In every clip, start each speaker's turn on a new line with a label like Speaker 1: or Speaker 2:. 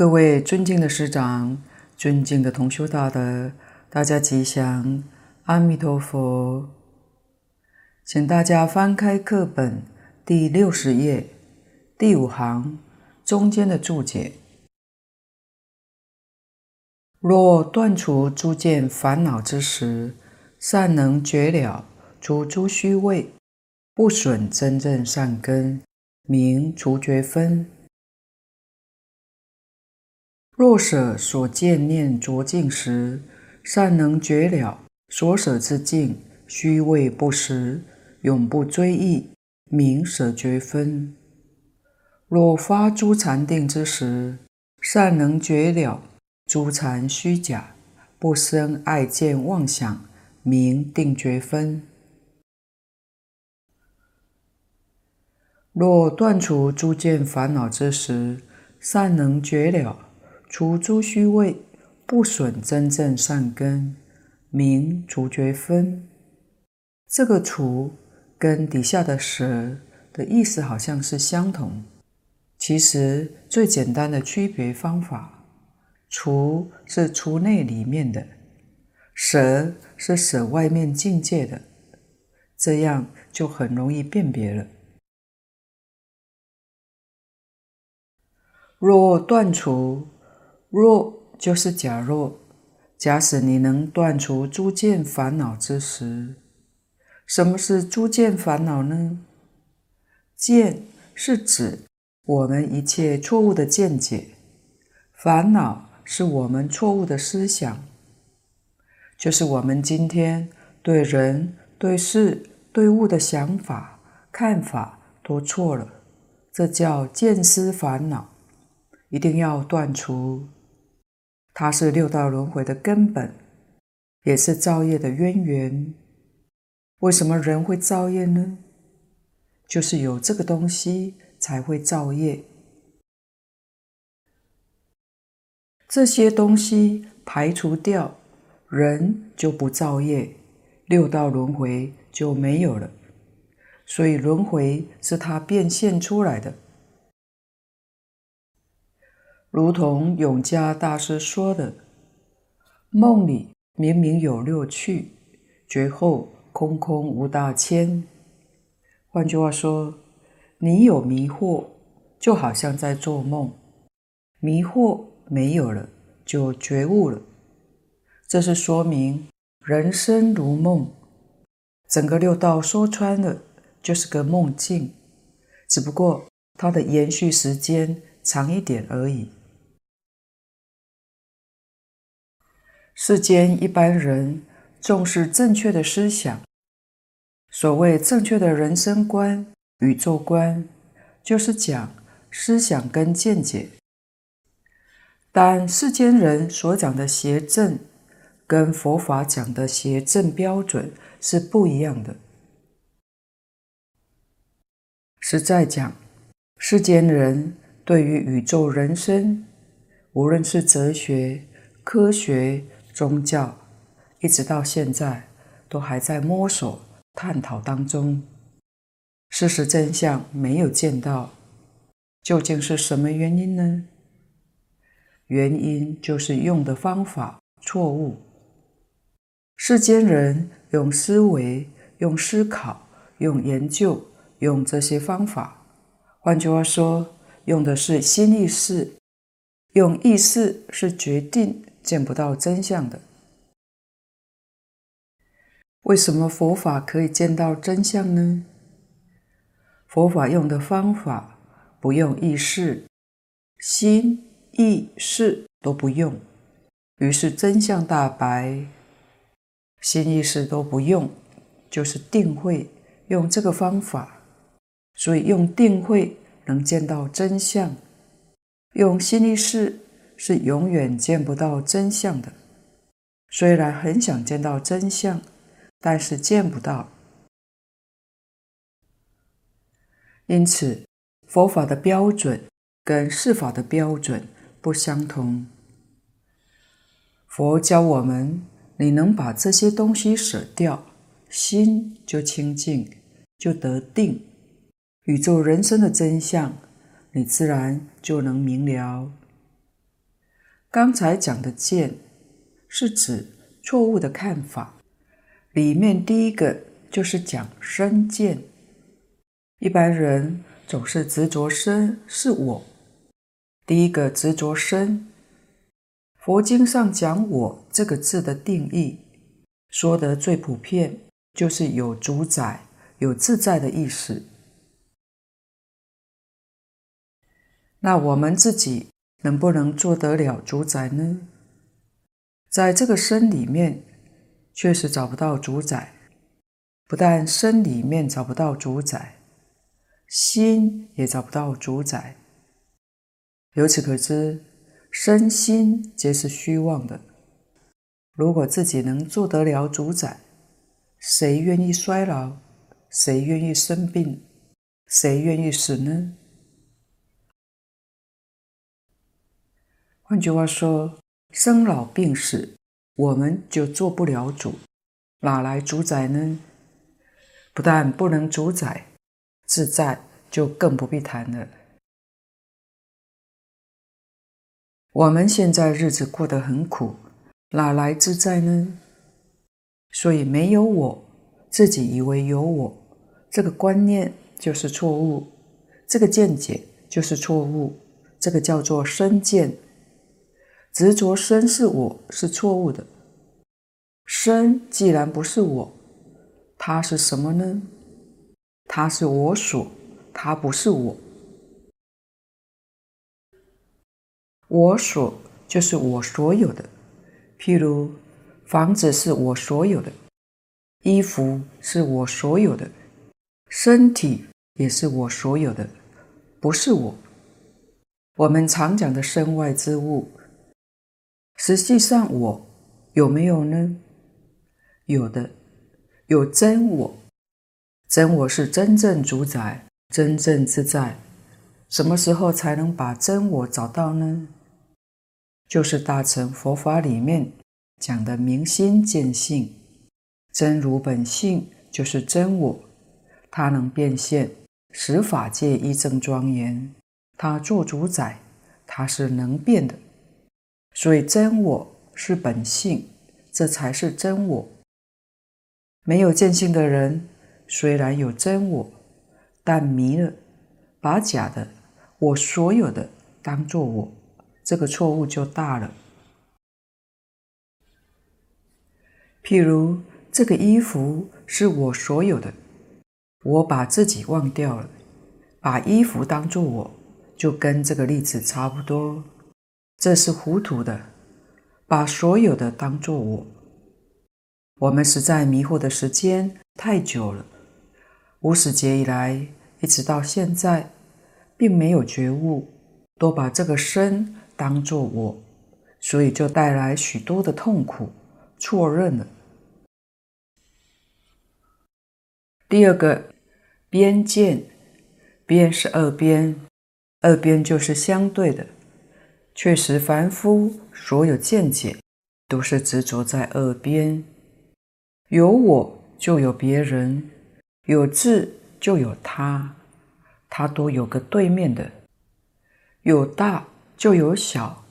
Speaker 1: 各位尊敬的师长，尊敬的同修大德，大家吉祥，阿弥陀佛。请大家翻开课本第六十页第五行中间的注解：若断除诸见烦恼之时，善能绝了，除诸虚伪，不损真正善根，名除觉分。若舍所见念着境时，善能绝了所舍之境虚位不实，永不追忆，名舍觉分。若发诸禅定之时，善能绝了诸禅虚假，不生爱见妄想，名定觉分。若断除诸见烦恼之时，善能绝了。除诸虚伪，不损真正善根，名除觉分。这个“除”跟底下的“舍”的意思好像是相同。其实最简单的区别方法，“除”是除内里面的，“舍”是舍外面境界的，这样就很容易辨别了。若断除。若就是假若，假使你能断除诸见烦恼之时，什么是诸见烦恼呢？见是指我们一切错误的见解，烦恼是我们错误的思想，就是我们今天对人、对事、对物的想法、看法都错了，这叫见思烦恼，一定要断除。它是六道轮回的根本，也是造业的渊源。为什么人会造业呢？就是有这个东西才会造业。这些东西排除掉，人就不造业，六道轮回就没有了。所以轮回是它变现出来的。如同永嘉大师说的：“梦里明明有六趣，觉后空空无大千。”换句话说，你有迷惑，就好像在做梦；迷惑没有了，就觉悟了。这是说明人生如梦，整个六道说穿了就是个梦境，只不过它的延续时间长一点而已。世间一般人重视正确的思想，所谓正确的人生观、宇宙观，就是讲思想跟见解。但世间人所讲的邪正，跟佛法讲的邪正标准是不一样的。实在讲，世间人对于宇宙人生，无论是哲学、科学，宗教一直到现在都还在摸索探讨当中，事实真相没有见到，究竟是什么原因呢？原因就是用的方法错误。世间人用思维、用思考、用研究、用这些方法，换句话说，用的是心意识，用意识是决定。见不到真相的，为什么佛法可以见到真相呢？佛法用的方法不用意识，心、意、识都不用，于是真相大白。心意识都不用，就是定慧，用这个方法，所以用定慧能见到真相，用心意识。是永远见不到真相的。虽然很想见到真相，但是见不到。因此，佛法的标准跟世法的标准不相同。佛教我们，你能把这些东西舍掉，心就清净，就得定。宇宙人生的真相，你自然就能明了。刚才讲的见，是指错误的看法。里面第一个就是讲身见。一般人总是执着身是我。第一个执着身，佛经上讲“我”这个字的定义，说得最普遍，就是有主宰、有自在的意思。那我们自己能不能做得了主宰呢？在这个身里面，确实找不到主宰。不但身里面找不到主宰，心也找不到主宰。由此可知，身心皆是虚妄的。如果自己能做得了主宰，谁愿意衰老？谁愿意生病？谁愿意死呢？换句话说，生老病死，我们就做不了主，哪来主宰呢？不但不能主宰，自在就更不必谈了。我们现在日子过得很苦，哪来自在呢？所以没有我，自己以为有我，这个观念就是错误，这个见解就是错误，这个叫做身见。执着身是我，是错误的。身既然不是我，它是什么呢？它是我所，它不是我。我所就是我所有的，譬如房子是我所有的，衣服是我所有的，身体也是我所有的，不是我。我们常讲的身外之物。实际上，我有没有呢？有的，有真我。真我是真正主宰、真正自在。什么时候才能把真我找到呢？就是大乘佛法里面讲的明心见性，真如本性就是真我，它能变现，使法界一正庄严。它做主宰，它是能变的。所以真我是本性，这才是真我。没有见性的人，虽然有真我，但迷了，把假的我所有的当作我，这个错误就大了。譬如这个衣服是我所有的，我把自己忘掉了，把衣服当作我，就跟这个例子差不多。这是糊涂的，把所有的当作我。我们实在迷惑的时间太久了，无始劫以来一直到现在，并没有觉悟，都把这个身当作我，所以就带来许多的痛苦，错认了。第二个边见，边是二边，二边就是相对的。确实，凡夫所有见解都是执着在二边，有我就有别人，有自就有他，他都有个对面的，有大就有小，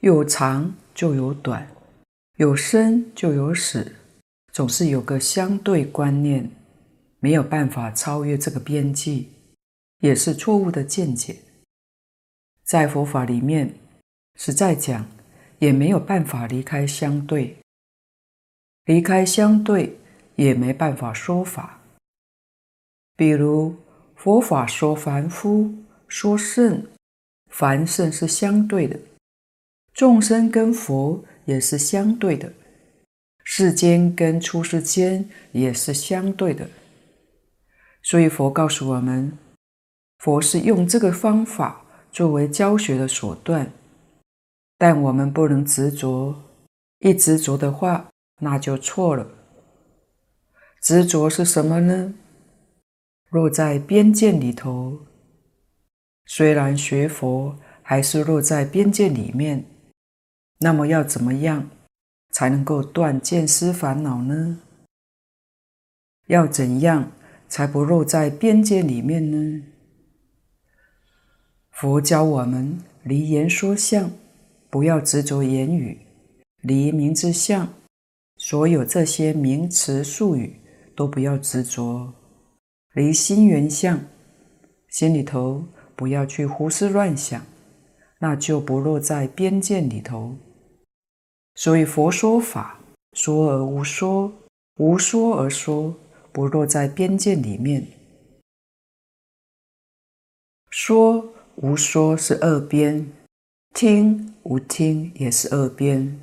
Speaker 1: 有长就有短，有生就有死，总是有个相对观念，没有办法超越这个边际，也是错误的见解，在佛法里面。实在讲，也没有办法离开相对，离开相对也没办法说法。比如佛法说凡夫，说圣，凡圣是相对的，众生跟佛也是相对的，世间跟出世间也是相对的。所以佛告诉我们，佛是用这个方法作为教学的手段。但我们不能执着，一执着的话，那就错了。执着是什么呢？落在边界里头，虽然学佛，还是落在边界里面。那么要怎么样才能够断见思烦恼呢？要怎样才不落在边界里面呢？佛教我们离言说相。不要执着言语，离名之相，所有这些名词术语都不要执着，离心缘相，心里头不要去胡思乱想，那就不落在边界里头。所以佛说法，说而无说，无说而说，不落在边界里面。说无说是二边，听无听也是二边。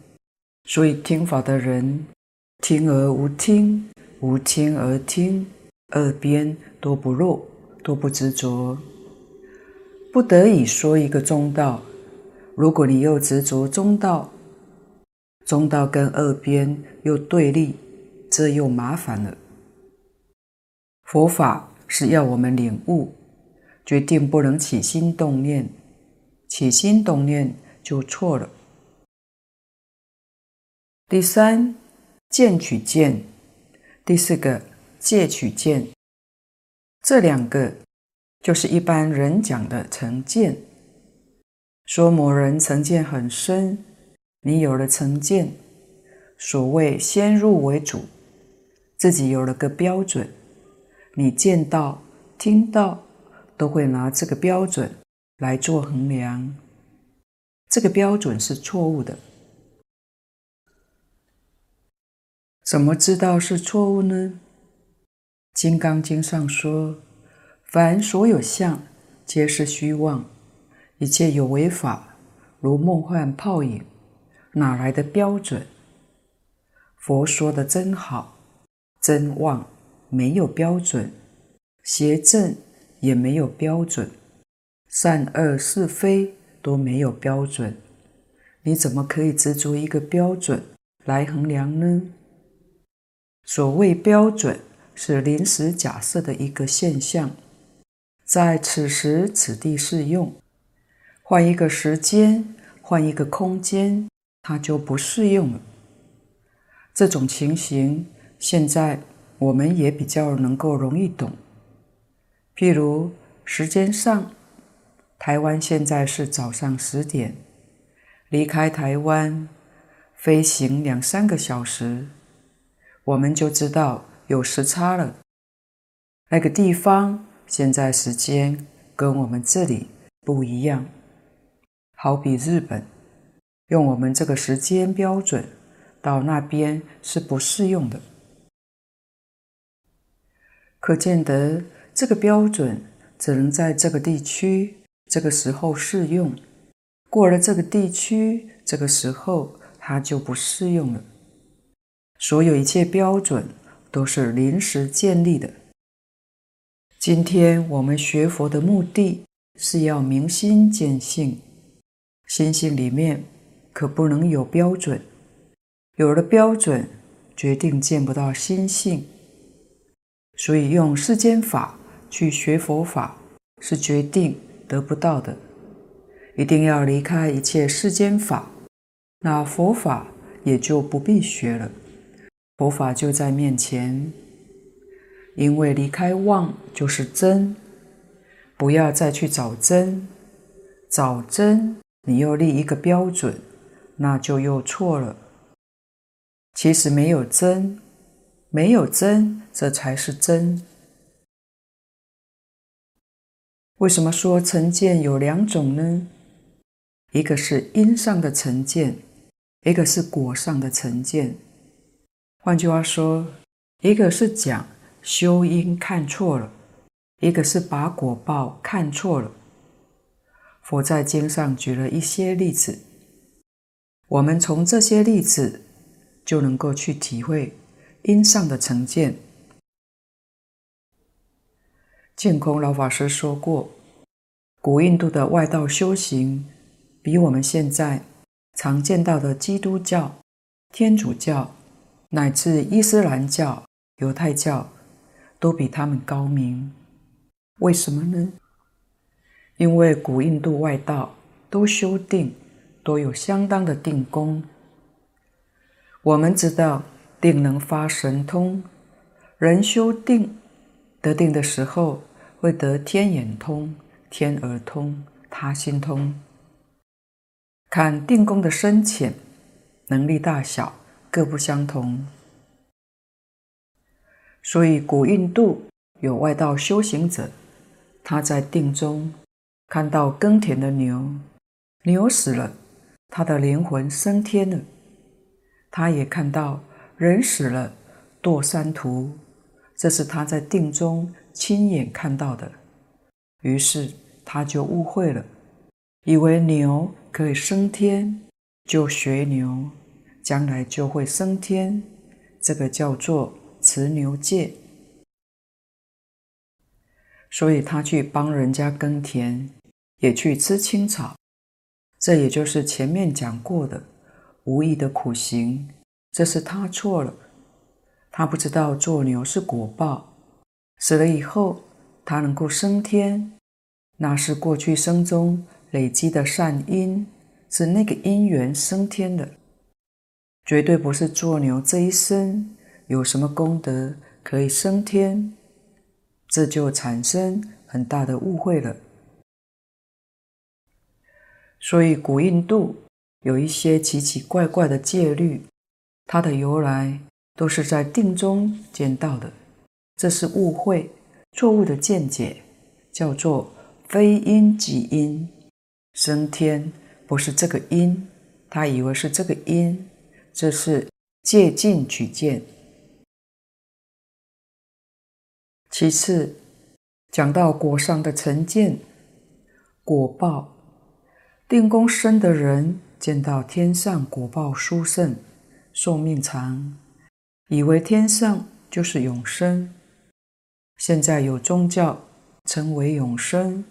Speaker 1: 所以听法的人，听而无听，无听而听，二边都不落，都不执着。不得已说一个中道，如果你又执着中道，中道跟二边又对立，这又麻烦了。佛法是要我们领悟。决定不能起心动念，起心动念就错了。第三，见取见；第四个，戒取见。这两个就是一般人讲的成见。说某人成见很深，你有了成见，所谓先入为主，自己有了个标准，你见到、听到。都会拿这个标准来做衡量，这个标准是错误的。怎么知道是错误呢？《金刚经》上说：“凡所有相，皆是虚妄，一切有为法，如梦幻泡影，哪来的标准？”佛说的真好，真妄没有标准，邪正。也没有标准，善恶是非都没有标准，你怎么可以执着一个标准来衡量呢？所谓标准是临时假设的一个现象，在此时此地适用，换一个时间，换一个空间，它就不适用了。这种情形，现在我们也比较能够容易懂。譬如时间上，台湾现在是早上十点，离开台湾飞行两三个小时，我们就知道有时差了。那个地方现在时间跟我们这里不一样，好比日本，用我们这个时间标准，到那边是不适用的，可见得。这个标准只能在这个地区、这个时候适用，过了这个地区、这个时候，它就不适用了。所有一切标准都是临时建立的。今天我们学佛的目的是要明心见性，心性里面可不能有标准，有了标准，决定见不到心性，所以用世间法。去学佛法是决定得不到的，一定要离开一切世间法，那佛法也就不必学了，佛法就在面前。因为离开妄就是真，不要再去找真，找真你又立一个标准，那就又错了。其实没有真，没有真，这才是真。为什么说成见有两种呢？一个是因上的成见，一个是果上的成见。换句话说，一个是讲修因看错了，一个是把果报看错了。佛在经上举了一些例子，我们从这些例子就能够去体会因上的成见。净空老法师说过，古印度的外道修行，比我们现在常见到的基督教、天主教，乃至伊斯兰教、犹太教，都比他们高明。为什么呢？因为古印度外道都修定，都有相当的定功。我们知道定能发神通，人修定。得定的时候，会得天眼通、天耳通、他心通。看定功的深浅、能力大小各不相同。所以古印度有外道修行者，他在定中看到耕田的牛，牛死了，他的灵魂升天了；他也看到人死了，堕三途，这是他在定中亲眼看到的。于是他就误会了，以为牛可以升天，就学牛，将来就会升天。这个叫做。持牛戒，所以他去帮人家耕田，也去吃青草。这也就是前面讲过的无意的苦行。这是他错了，他不知道做牛是果报，死了以后他能够升天，那是过去生中累积的善因，是那个因缘升天的，绝对不是做牛这一生。有什么功德可以升天？这就产生很大的误会了。所以古印度有一些奇奇怪怪的戒律，它的由来都是在定中见到的。这是误会、错误的见解，叫做非因即因。升天不是这个因，他以为是这个因，这是借境取见。其次，讲到果上的成见，果报，定功深的人见到天上果报殊胜，寿命长，以为天上就是永生。现在有宗教称为永生，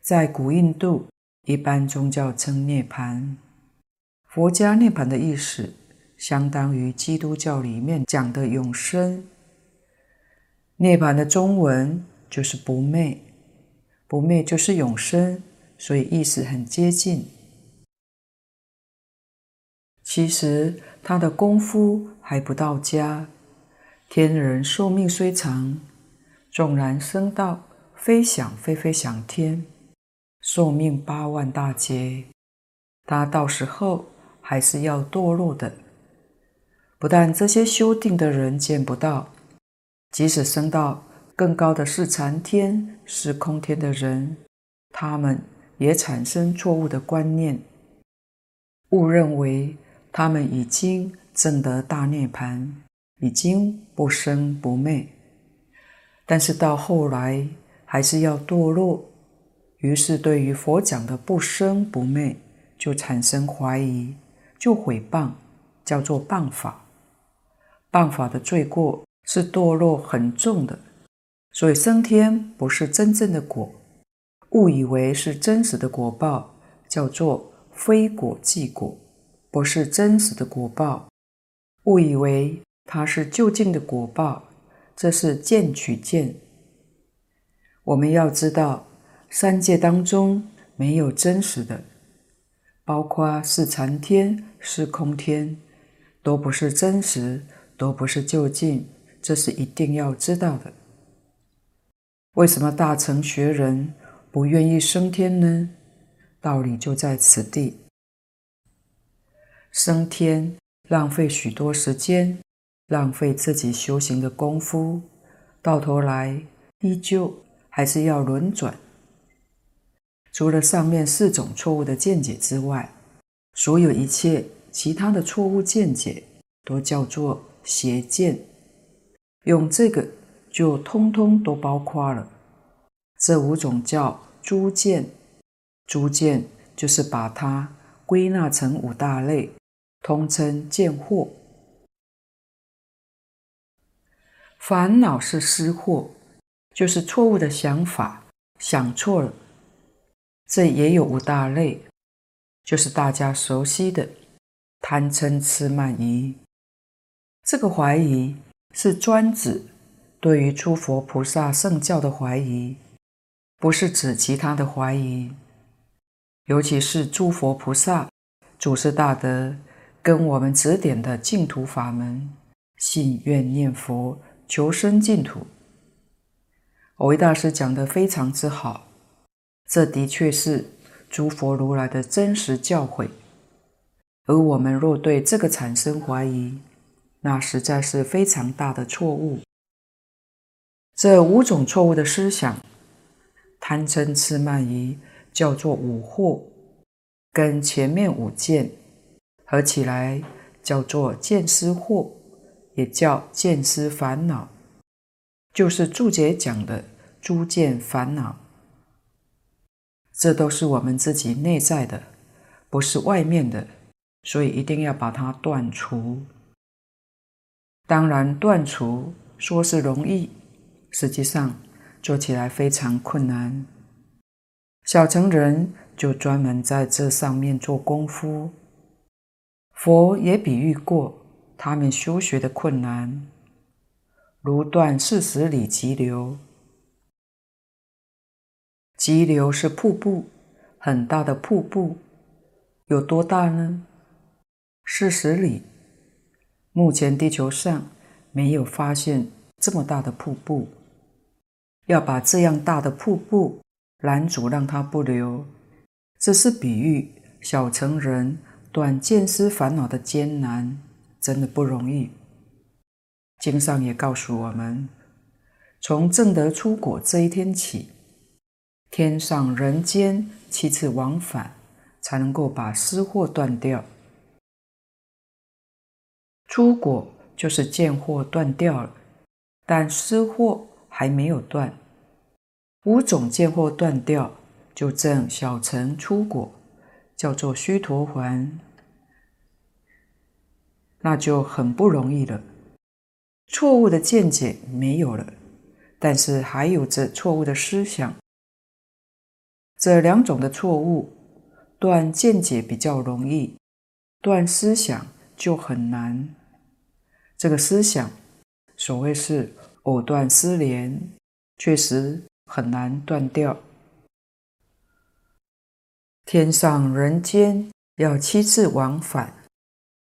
Speaker 1: 在古印度，一般宗教称涅槃。佛家涅槃的意思，相当于基督教里面讲的永生。涅槃的中文就是不灭，不灭就是永生，所以意思很接近。其实他的功夫还不到家，天人寿命虽长，纵然升到飞翔飞飞翔天，寿命八万大劫，他到时候还是要堕落的。不但这些修定的人见不到。即使升到更高的是禅天、是空天的人，他们也产生错误的观念，误认为他们已经证得大涅槃，已经不生不灭。但是到后来还是要堕落，于是对于佛讲的不生不灭就产生怀疑，就毁谤，叫做谤法。谤法的罪过。是堕落很重的，所以升天不是真正的果，误以为是真实的果报，叫做非果即果，不是真实的果报，误以为它是就近的果报，这是见取见。我们要知道，三界当中没有真实的，包括是禅天、是空天，都不是真实，都不是就近。这是一定要知道的。为什么大乘学人不愿意升天呢？道理就在此地。升天浪费许多时间，浪费自己修行的功夫，到头来依旧还是要轮转。除了上面四种错误的见解之外，所有一切其他的错误见解都叫做邪见。用这个就通通都包括了，这五种叫诸见，诸见就是把它归纳成五大类，通称见惑。烦恼是思惑，就是错误的想法，想错了。这也有五大类，就是大家熟悉的贪嗔痴慢疑。这个怀疑。是专指对于诸佛菩萨圣教的怀疑，不是指其他的怀疑。尤其是诸佛菩萨、祖师大德跟我们指点的净土法门，信愿念佛，求生净土。藕益大师讲得非常之好，这的确是诸佛如来的真实教诲。而我们若对这个产生怀疑，那实在是非常大的错误。这五种错误的思想，贪嗔痴慢疑，叫做五惑，跟前面五见合起来，叫做见思惑，也叫见思烦恼，就是注解讲的诸见烦恼。这都是我们自己内在的，不是外面的，所以一定要把它断除。当然，断除说是容易，实际上做起来非常困难。小乘人就专门在这上面做功夫。佛也比喻过他们修学的困难，如断四十里急流。急流是瀑布，很大的瀑布，有多大呢？四十里。目前地球上没有发现这么大的瀑布。要把这样大的瀑布拦阻，让它不流，这是比喻小乘人断见思烦恼的艰难，真的不容易。经上也告诉我们，从正得出果这一天起。天上人间七次往返，才能够把思惑断掉。出果就是见货断掉了，但思惑还没有断。五种见货断掉，就证小乘出果，叫做须陀洹，那就很不容易了。错误的见解没有了，但是还有着错误的思想。这两种的错误，断见解比较容易，断思想就很难。这个思想，所谓是藕断丝连，确实很难断掉。天上人间要七次往返，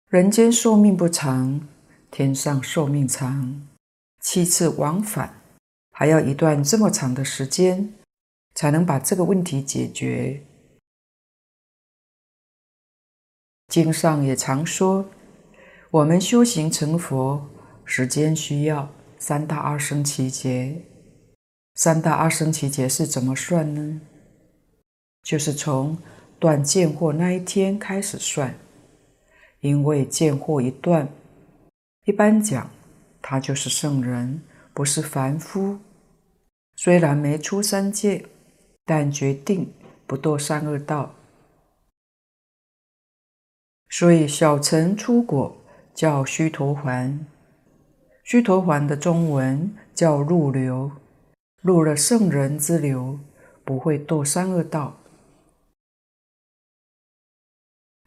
Speaker 1: 人间寿命不长，天上寿命长，七次往返，还要一段这么长的时间。才能把这个问题解决。经上也常说，我们修行成佛时间需要三大阿僧只劫。三大阿僧只劫是怎么算呢？就是从断见惑那一天开始算，因为见惑一断，一般讲，他就是圣人，不是凡夫，虽然没出三界。但决定不堕三恶道，所以小乘出果叫须陀洹，须陀洹的中文叫入流，入了圣人之流，不会堕三恶道。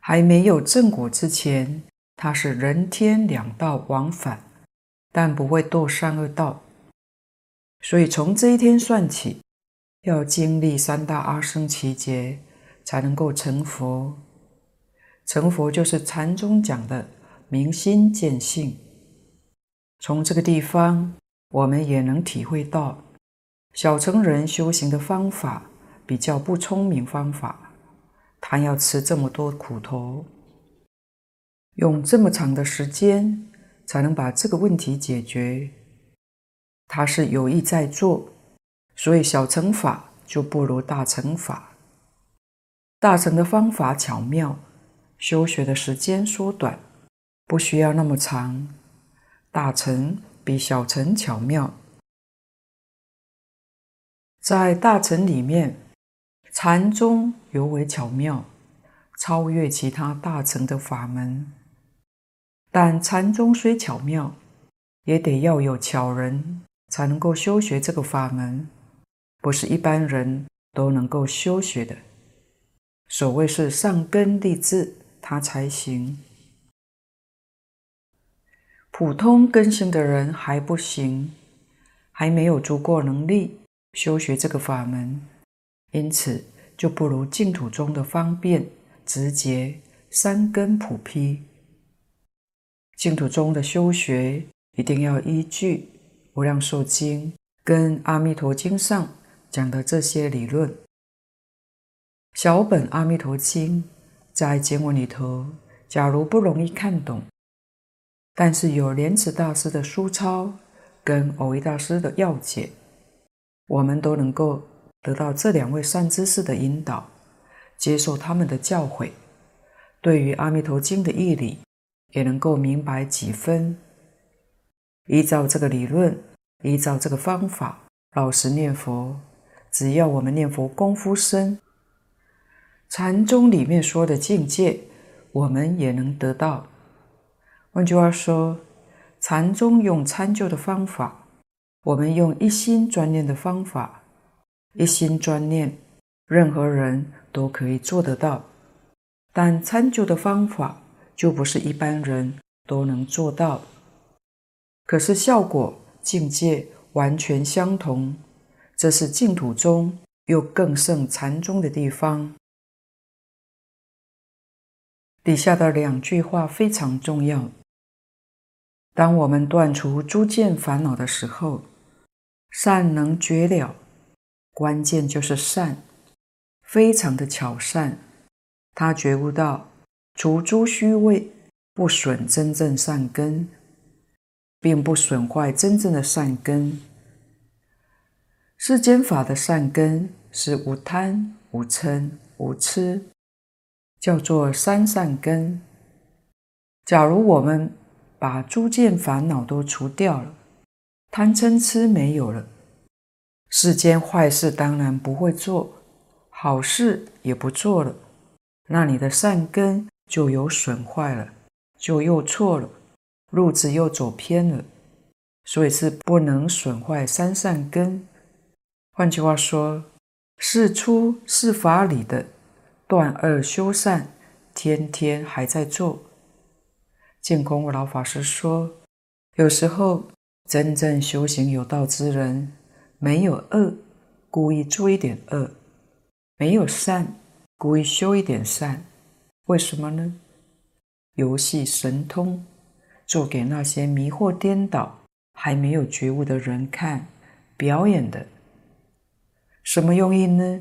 Speaker 1: 还没有正果之前，他是人天两道往返，但不会堕三恶道。所以从这一天算起。要经历三大阿僧只劫，才能够成佛。成佛就是禅宗讲的明心见性。从这个地方，我们也能体会到，小乘人修行的方法比较不聪明方法，他要吃这么多苦头，用这么长的时间才能把这个问题解决。他是有意在做。所以小乘法就不如大乘法。大乘的方法巧妙，修学的时间缩短，不需要那么长。大乘比小乘巧妙。在大乘里面，禅宗尤为巧妙，超越其他大乘的法门。但禅宗虽巧妙，也得要有巧人才能够修学这个法门。不是一般人都能够修学的，所谓是上根立志，他才行。普通根性的人还不行，还没有足够能力修学这个法门，因此就不如净土中的方便直接，三根普披。净土中的修学一定要依据《无量寿经》跟《阿弥陀经》上。讲的这些理论，小本《阿弥陀经》在经文里头，假如不容易看懂，但是有莲池大师的书抄跟蕅益大师的要解，我们都能够得到这两位善知识的引导，接受他们的教诲，对于《阿弥陀经》的义理也能够明白几分。依照这个理论，依照这个方法，老实念佛，只要我们念佛功夫深，禅宗里面说的境界，我们也能得到。换句话说，禅宗用参究的方法，我们用一心专念的方法，一心专念，任何人都可以做得到。但参究的方法就不是一般人都能做到。可是效果境界完全相同，这是净土中又更胜禅宗的地方。底下的两句话非常重要。当我们断除诸见烦恼的时候，善能觉了，关键就是善，非常的巧善。他觉悟到除诸虚伪，不损真正善根。并不损坏真正的善根。世间法的善根是无贪、无嗔、无痴，叫做三善根。假如我们把诸见烦恼都除掉了，贪嗔痴没有了，世间坏事当然不会做，好事也不做了，那你的善根就有损坏了，就又错了。路子又走偏了，所以是不能损坏三善根。换句话说，是出是法理的断恶修善，天天还在做。净空老法师说，有时候真正修行有道之人，没有恶，故意做一点恶；没有善，故意修一点善。为什么呢？游戏神通。做给那些迷惑颠倒、还没有觉悟的人看，表演的。什么用意呢？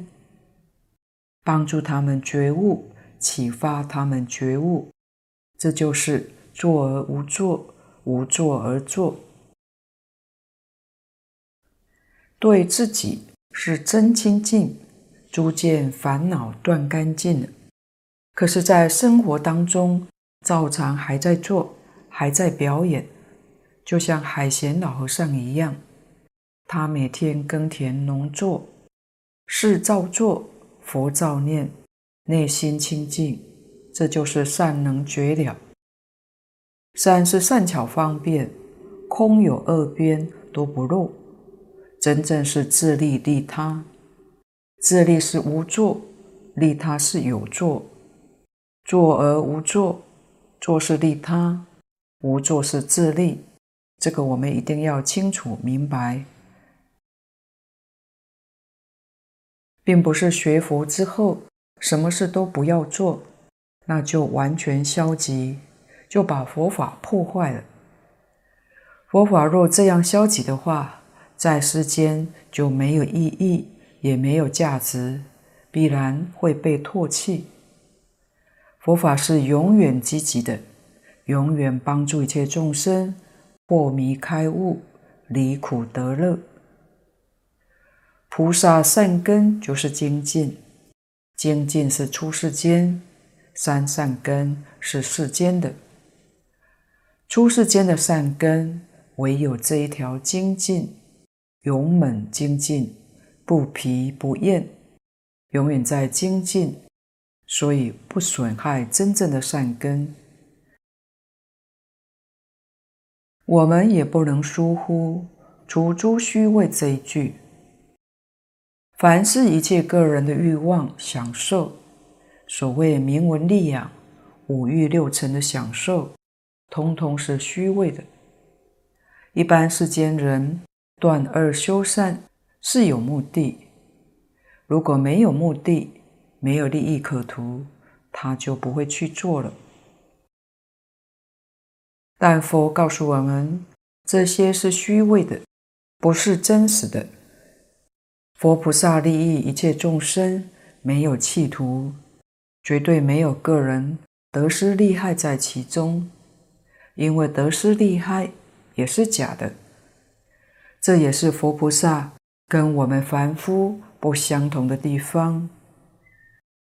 Speaker 1: 帮助他们觉悟，启发他们觉悟。这就是坐而无做，无做而做。对自己是真清净，逐渐烦恼断干净了。可是，在生活当中，照常还在做。还在表演，就像海贤老和尚一样，他每天耕田农作，事照做，佛照念，内心清净，这就是善能觉了。善是善巧方便，空有二边都不漏，真正是自利利他。自利是无作，利他是有作，作而无作，作是利他。无作是自利，这个我们一定要清楚明白，并不是学佛之后什么事都不要做，那就完全消极，就把佛法破坏了。佛法若这样消极的话，在世间就没有意义，也没有价值，必然会被唾弃。佛法是永远积极的。永远帮助一切众生破迷开悟，离苦得乐。菩萨善根就是精进，精进是出世间，三善根是世间的。出世间的善根，唯有这一条精进，勇猛精进，不疲不厌，永远在精进，所以不损害真正的善根。我们也不能疏忽“除诸虚伪”这一句。凡是一切个人的欲望、享受，所谓名闻利养、五欲六尘的享受，通通是虚伪的。一般世间人断恶修善是有目的，如果没有目的、没有利益可图，他就不会去做了。但佛告诉我们，这些是虚伪的，不是真实的。佛菩萨利益一切众生，没有企图，绝对没有个人得失利害在其中，因为得失利害也是假的。这也是佛菩萨跟我们凡夫不相同的地方。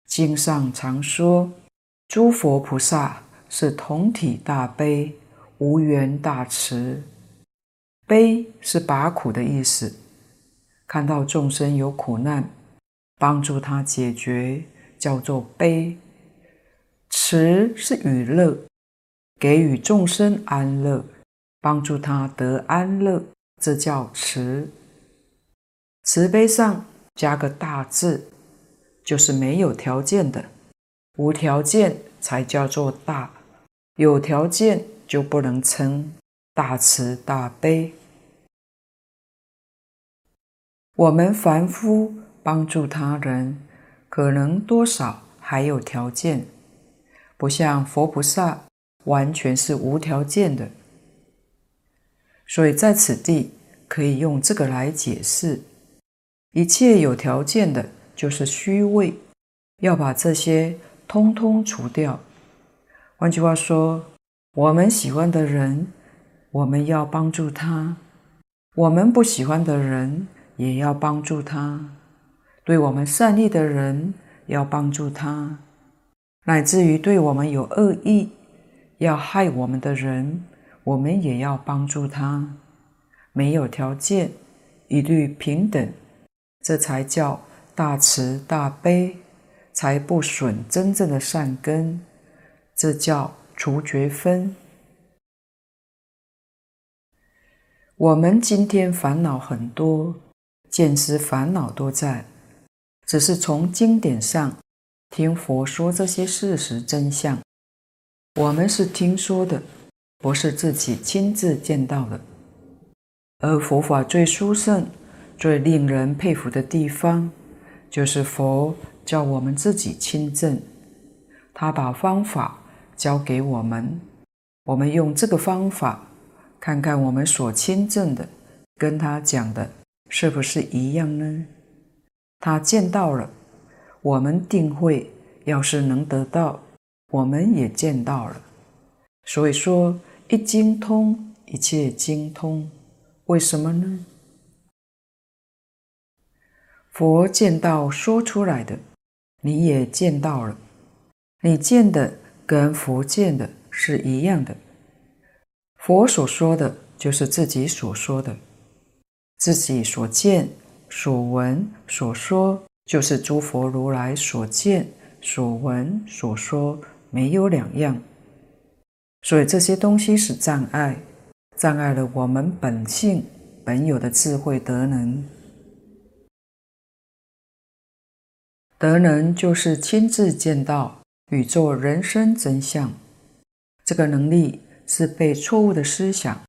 Speaker 1: 经上常说，诸佛菩萨是同体大悲，无缘大慈。悲是拔苦的意思，看到众生有苦难，帮助他解决，叫做悲。慈是与乐，给予众生安乐，帮助他得安乐，这叫慈。慈悲上加个大字，就是没有条件的，无条件才叫做大，有条件就不能称。大慈大悲，我们凡夫帮助他人，可能多少还有条件，不像佛菩萨完全是无条件的。所以在此地可以用这个来解释：一切有条件的，就是虚伪，要把这些通通除掉。换句话说，我们喜欢的人。我们要帮助他，我们不喜欢的人也要帮助他，对我们善意的人要帮助他，乃至于对我们有恶意、要害我们的人，我们也要帮助他。没有条件，一律平等，这才叫大慈大悲，才不损真正的善根，这叫除绝分。我们今天烦恼很多，见思烦恼都在，只是从经典上听佛说这些事实真相。我们是听说的，不是自己亲自见到的。而佛法最殊胜、最令人佩服的地方，就是佛叫我们自己亲证。他把方法教给我们，我们用这个方法。看看我们所亲证的，跟他讲的是不是一样呢？他见到了，我们定会；要是能得到，我们也见到了。所以说，一精通，一切精通。为什么呢？佛见到说出来的，你也见到了，你见的跟佛见的是一样的。佛所说的就是自己所说的，自己所见、所闻、所说，就是诸佛如来所见、所闻、所说，没有两样。所以这些东西是障碍，障碍了我们本性本有的智慧德能。德能就是亲自见到宇宙人生真相，这个能力。是被错误的思想、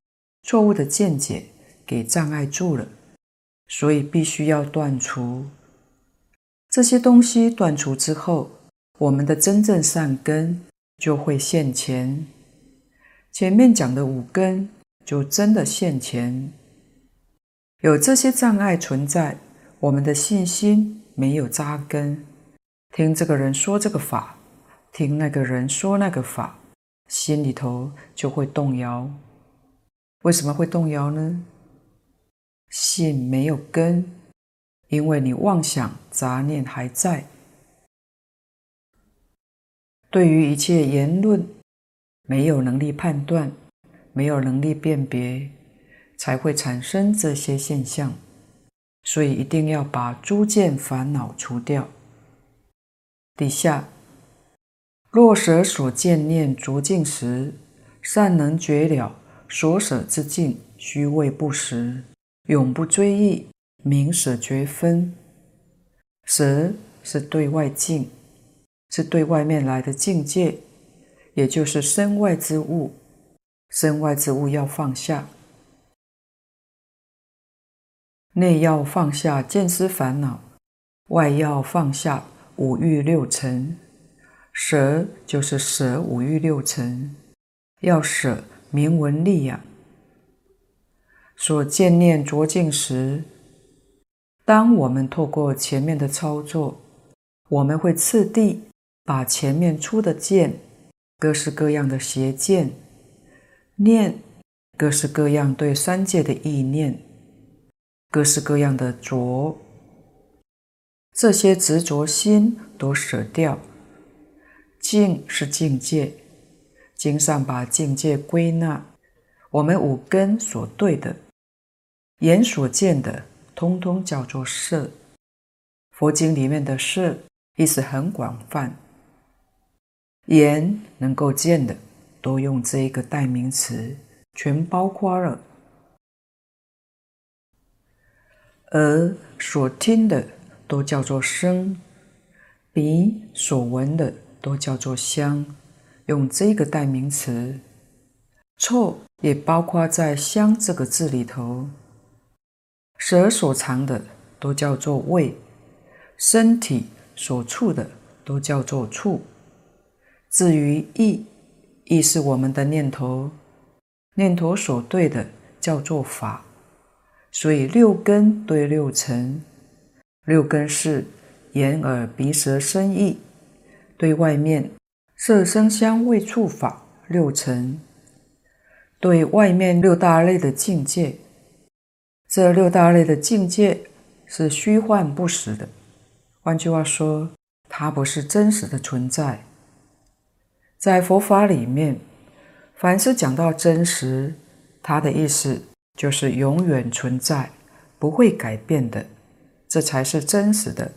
Speaker 1: 错误的见解给障碍住了，所以必须要断除这些东西。断除之后，我们的真正善根就会现前。前面讲的五根就真的现前。有这些障碍存在，我们的信心没有扎根。听这个人说这个法，听那个人说那个法。心里头就会动摇，为什么会动摇呢？信没有根，因为你妄想杂念还在。对于一切言论，没有能力判断，没有能力辨别，才会产生这些现象。所以一定要把诸见烦恼除掉。底下。若舍所见念浊净时，善能绝了所舍之境，虚位不实，永不追忆，明舍绝分。舍是对外境，是对外面来的境界，也就是身外之物。身外之物要放下，内要放下见思烦恼，外要放下五欲六尘。舍就是舍五欲六尘，要舍名闻利养。所见念浊净时，当我们透过前面的操作，我们会次第把前面出的见，各式各样的邪见，念各式各样对三界的意念，各式各样的着，这些执着心都舍掉。境是境界，经上把境界归纳，我们五根所对的，眼所见的，通通叫做色。佛经里面的色。意思很广泛，眼能够见的都用这一个代名词，全包括了；耳所听的都叫做声，鼻所闻的都叫做香，用这个代名词。臭也包括在香这个字里头，舌所尝的都叫做味，身体。所触的都叫做触。至于意，意是我们的念头，念头所对的叫做法。所以六根对六尘，六根是眼耳鼻舌身意，对外面色声香味触法六尘，对外面六大类的境界。这六大类的境界是虚幻不实的。换句话说，它不是真实的存在。在佛法里面，凡是讲到真实，它的意思就是永远存在，不会改变的，这才是真实的。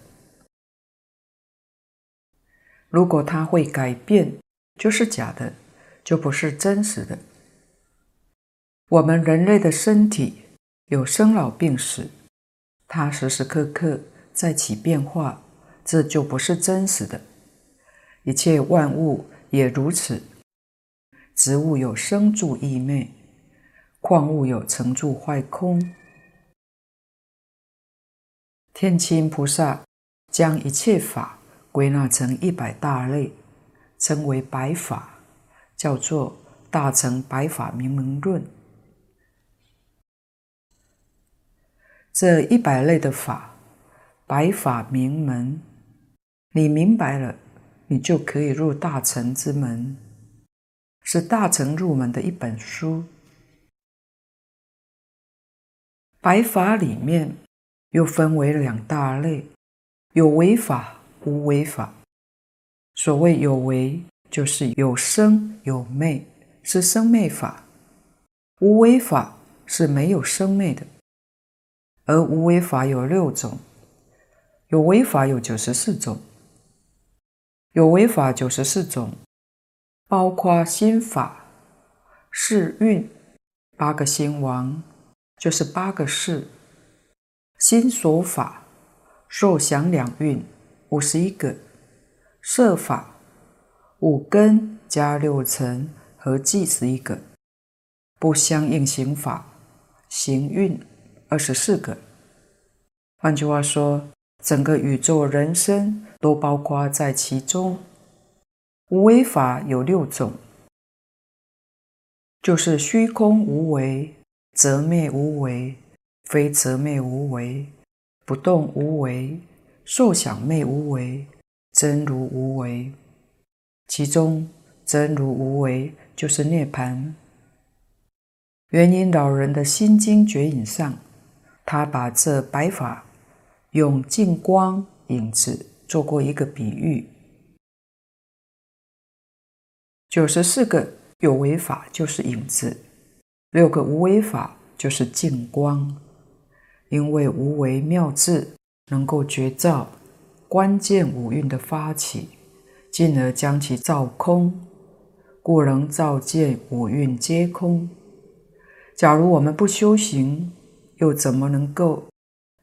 Speaker 1: 如果它会改变，就是假的，就不是真实的。我们人类的身体有生老病死，它时时刻刻。在起变化，这就不是真实的。一切万物也如此。植物有生住异灭，矿物有成住坏空。天亲菩萨将一切法归纳成一百大类，称为百法，叫做《大乘百法明门论》。这一百类的法。百法明门，你明白了，你就可以入大乘之门，是大乘入门的一本书。白法里面又分为两大类，有为法、无为法。所谓有为，就是有生有灭，是生灭法；无为法是没有生灭的，而无为法有六种。有为法有九十四种，有为法九十四种，包括心法、识蕴、八个心王，就是八个识；心所法、受想两运，五十一个；色法、五根加六尘，合计十一个；不相应行法、行运，二十四个。换句话说，整个宇宙人生都包括在其中。无为法有六种，就是虚空无为、则灭无为、非则灭无为、不动无为、受想灭无为、真如无为。其中真如无为就是涅槃。圆瑛老人的心经绝影上，他把这白法。用净光影子做过一个比喻，九十四个有为法就是影子，六个无为法就是净光。因为无为妙智能够觉照关键五蕴的发起，进而将其照空，故能照见五蕴皆空。假如我们不修行，又怎么能够？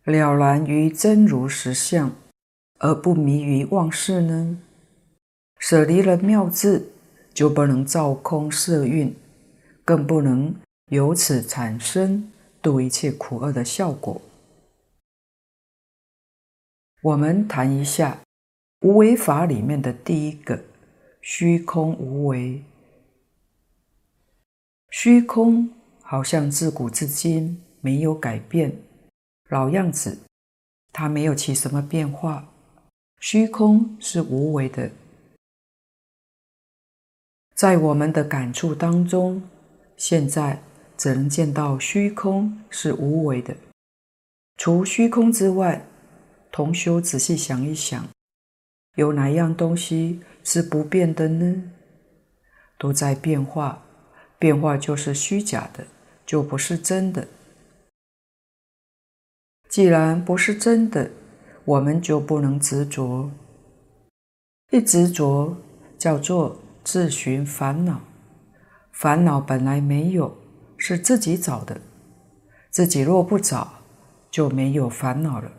Speaker 1: 了然于真如实相，而不迷于妄事呢？舍离了妙智，就不能照空色蕴，更不能由此产生度一切苦厄的效果。我们谈一下无为法里面的第一个虚空无为。虚空好像自古至今没有改变。老样子，它没有起什么变化，虚空是无为的。在我们的感触当中，现在只能见到虚空是无为的。除虚空之外，同修仔细想一想，有哪样东西是不变的呢？都在变化，变化就是虚假的，就不是真的。既然不是真的，我们就不能执着。一执着，叫做自寻烦恼。烦恼本来没有，是自己找的。自己若不找，就没有烦恼了。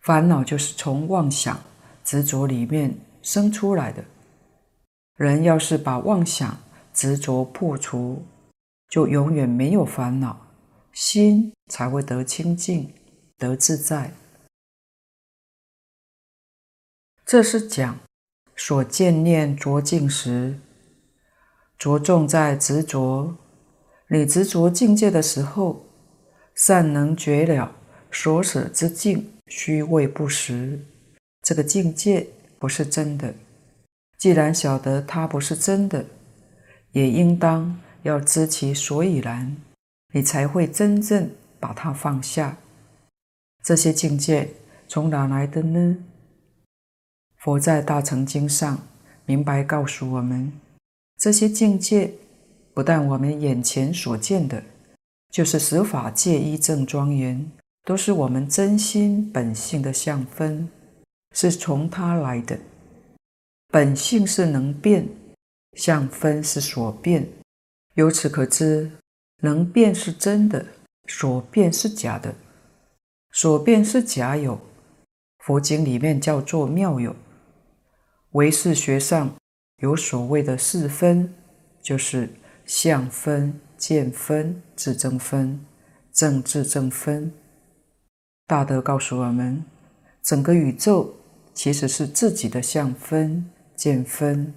Speaker 1: 烦恼就是从妄想、执着里面生出来的。人要是把妄想、执着破除，就永远没有烦恼。心才会得清净，得自在。这是讲所见念着境时，着重在执着。你执着境界的时候，善能觉了所舍之境虚伪不实，这个境界不是真的。既然晓得它不是真的，也应当要知其所以然。你才会真正把它放下。这些境界从哪来的呢？佛在《大乘经》上明白告诉我们：这些境界不但我们眼前所见的，就是十法界一正庄严，都是我们真心本性的相分，是从它来的。本性是能变，相分是所变。由此可知。能变是真的，所变是假的。所变是假有，佛经里面叫做妙有。唯识学上有所谓的四分，就是相分、见分、自证分、正自证分。大德告诉我们，整个宇宙其实是自己的相分、见分、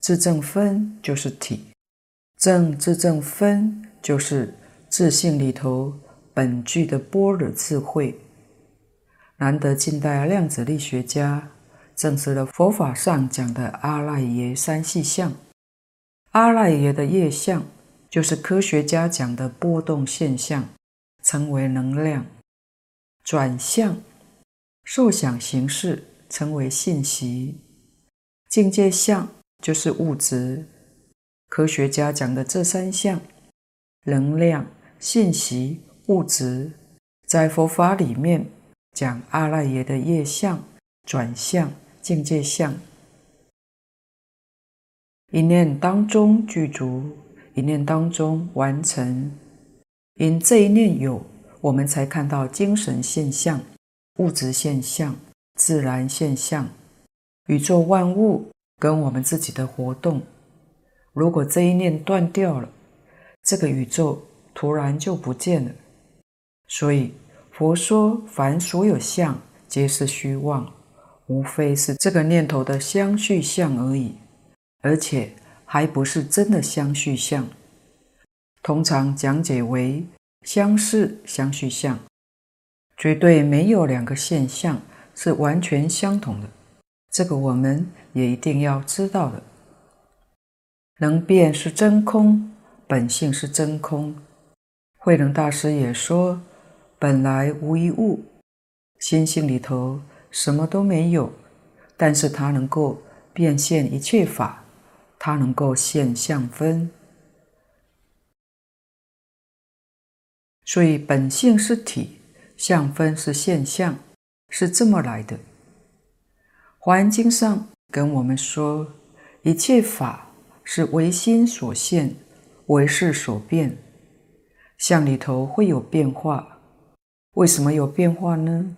Speaker 1: 自证分，就是体。正自正分。就是自信里头本具的般若智慧。难得近代量子力学家证实了佛法上讲的阿赖耶三细相。阿赖耶的业相就是科学家讲的波动现象，称为能量；转向、受想行识称为信息；境界相就是物质。科学家讲的这三项。能量、信息、物质，在佛法里面讲阿赖耶的业相、转向、境界相。一念当中具足，一念当中完成。因这一念有，我们才看到精神现象、物质现象、自然现象、宇宙万物跟我们自己的活动。如果这一念断掉了，这个宇宙突然就不见了，所以佛说凡所有相皆是虚妄，无非是这个念头的相续相而已，而且还不是真的相续相。通常讲解为相似相续相，绝对没有两个现象是完全相同的，这个我们也一定要知道的。能变是真空。本性是真空，慧能大师也说：“本来无一物，心性里头什么都没有，但是它能够变现一切法，它能够现相分。所以本性是体，相分是现象，是这么来的。华严经上跟我们说，一切法是唯心所现。”唯事所变，相里头会有变化。为什么有变化呢？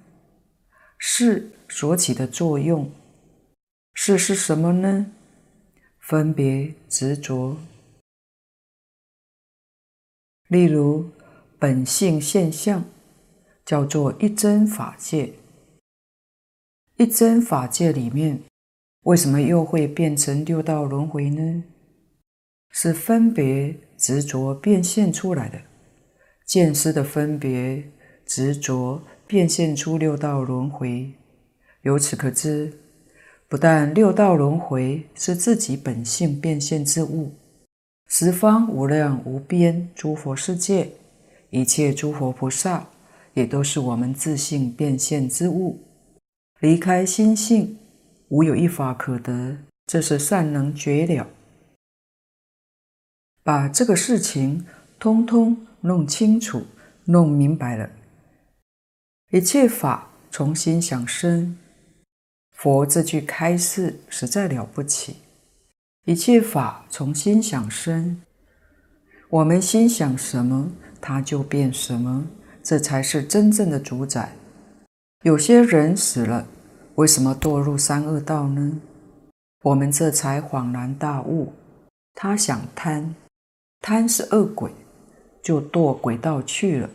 Speaker 1: 识所起的作用。识是什么呢？分别执着。例如，本性现象叫做一真法界。一真法界里面，为什么又会变成六道轮回呢？是分别执着变现出来的，见思的分别执着变现出六道轮回，由此可知，不但六道轮回是自己本性变现之物，十方无量无边诸佛世界，一切诸佛菩萨，也都是我们自性变现之物。离开心性，无有一法可得，这是善能觉了。把这个事情通通弄清楚、弄明白了，一切法从心想生。佛这句开示实在了不起，一切法从心想生，我们心想什么，它就变什么，这才是真正的主宰。有些人死了，为什么堕入三恶道呢？我们这才恍然大悟，他想贪，贪是恶鬼，就堕鬼道去了；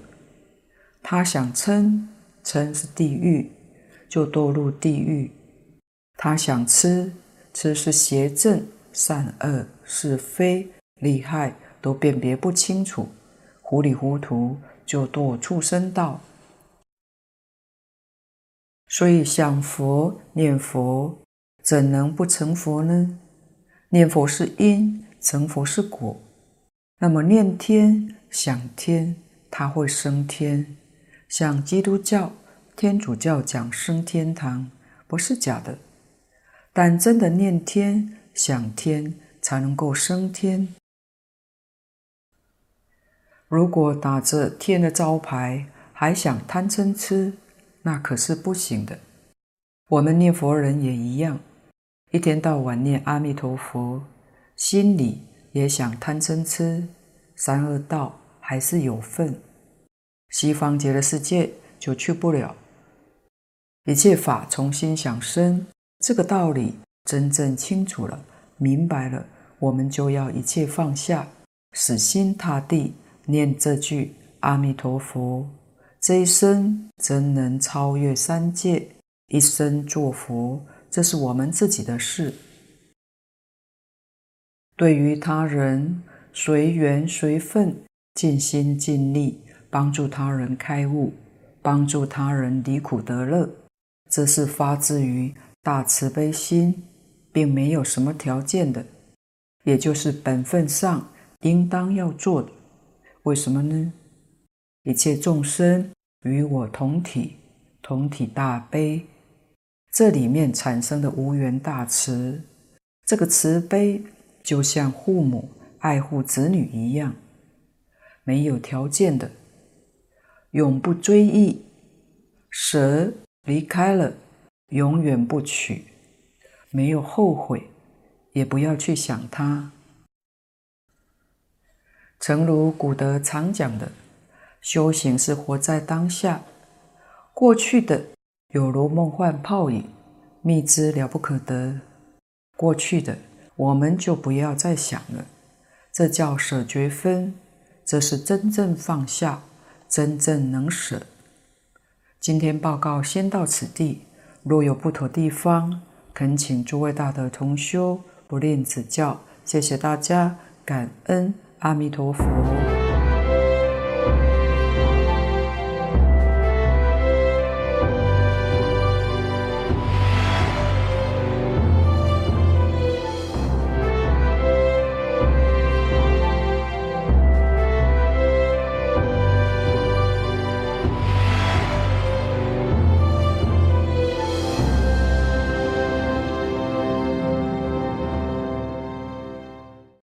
Speaker 1: 他想嗔，嗔是地狱，就堕入地狱。他想痴，痴是邪正、善恶、是非、利害都辨别不清楚，糊里糊涂就堕畜生道。所以想佛、念佛，怎能不成佛呢？念佛是因，成佛是果。那么念天、想天，他会升天。像基督教、天主教讲升天堂，不是假的。但真的念天、想天，才能够升天。如果打着天的招牌，还想贪嗔痴，那可是不行的。我们念佛人也一样，一天到晚念阿弥陀佛，心里也想贪嗔痴，三恶道还是有份。西方极乐世界就去不了。一切法从心想生。这个道理真正清楚了、明白了，我们就要一切放下，死心塌地念这句阿弥陀佛。这一生真能超越三界，一生做佛，这是我们自己的事。对于他人，随缘随分，尽心尽力帮助他人开悟，帮助他人离苦得乐，这是发自于。大慈悲心，并没有什么条件的，也就是本分上应当要做的。为什么呢？一切众生与我同体，同体大悲，这里面产生的无缘大慈，这个慈悲就像父母爱护子女一样，没有条件的，永不追忆，舍离开了。永远不取，没有后悔，也不要去想它。诚如古德常讲的，修行是活在当下，过去的有如梦幻泡影，秘知了不可得。过去的我们就不要再想了，这叫舍绝分，这是真正放下，真正能舍。今天报告先到此地。若有不妥地方，恳请诸位大德同修不吝指教。谢谢大家，感恩阿弥陀佛。